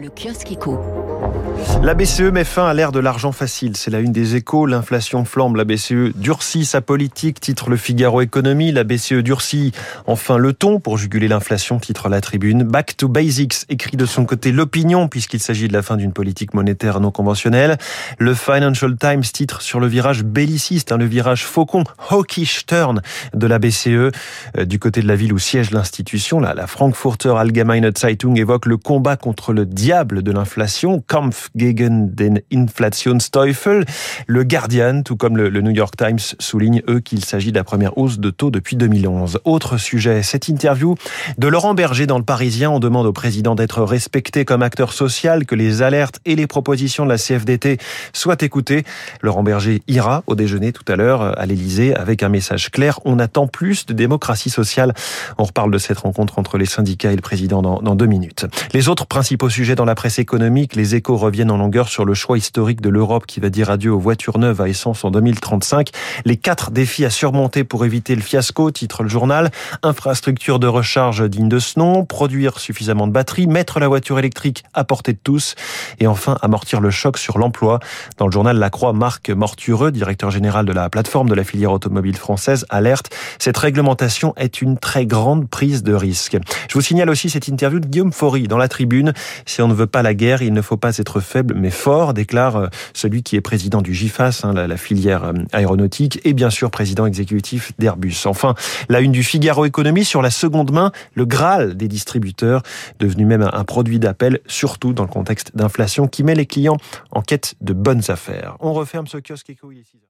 Le kiosque éco. La BCE met fin à l'ère de l'argent facile. C'est la une des échos. L'inflation flambe. La BCE durcit sa politique, titre le Figaro Économie. La BCE durcit enfin le ton pour juguler l'inflation, titre la tribune. Back to basics, écrit de son côté l'opinion, puisqu'il s'agit de la fin d'une politique monétaire non conventionnelle. Le Financial Times titre sur le virage belliciste, hein, le virage faucon, hawkish turn de la BCE. Euh, du côté de la ville où siège l'institution, la Frankfurter Allgemeine Zeitung évoque le combat contre le diable de l'inflation, Kampf gegen den Inflationsteufel. Le Guardian, tout comme le, New York Times, souligne, eux, qu'il s'agit de la première hausse de taux depuis 2011. Autre sujet, cette interview de Laurent Berger dans le Parisien. On demande au président d'être respecté comme acteur social, que les alertes et les propositions de la CFDT soient écoutées. Laurent Berger ira au déjeuner tout à l'heure à l'Elysée avec un message clair. On attend plus de démocratie sociale. On reparle de cette rencontre entre les syndicats et le président dans, dans deux minutes. Les autres principaux sujets la presse économique, les échos reviennent en longueur sur le choix historique de l'Europe qui va dire adieu aux voitures neuves à essence en 2035. Les quatre défis à surmonter pour éviter le fiasco, titre le journal. Infrastructure de recharge digne de ce nom, produire suffisamment de batteries, mettre la voiture électrique à portée de tous et enfin amortir le choc sur l'emploi. Dans le journal La Croix, Marc Mortureux, directeur général de la plateforme de la filière automobile française, alerte. Cette réglementation est une très grande prise de risque. Je vous signale aussi cette interview de Guillaume Faury dans la tribune. Ne veut pas la guerre, il ne faut pas être faible mais fort, déclare euh, celui qui est président du GIFAS, hein, la filière euh, aéronautique, et bien sûr président exécutif d'Airbus. Enfin, la une du Figaro Économie sur la seconde main, le Graal des distributeurs, devenu même un produit d'appel, surtout dans le contexte d'inflation qui met les clients en quête de bonnes affaires. On referme ce kiosque éco, il est 6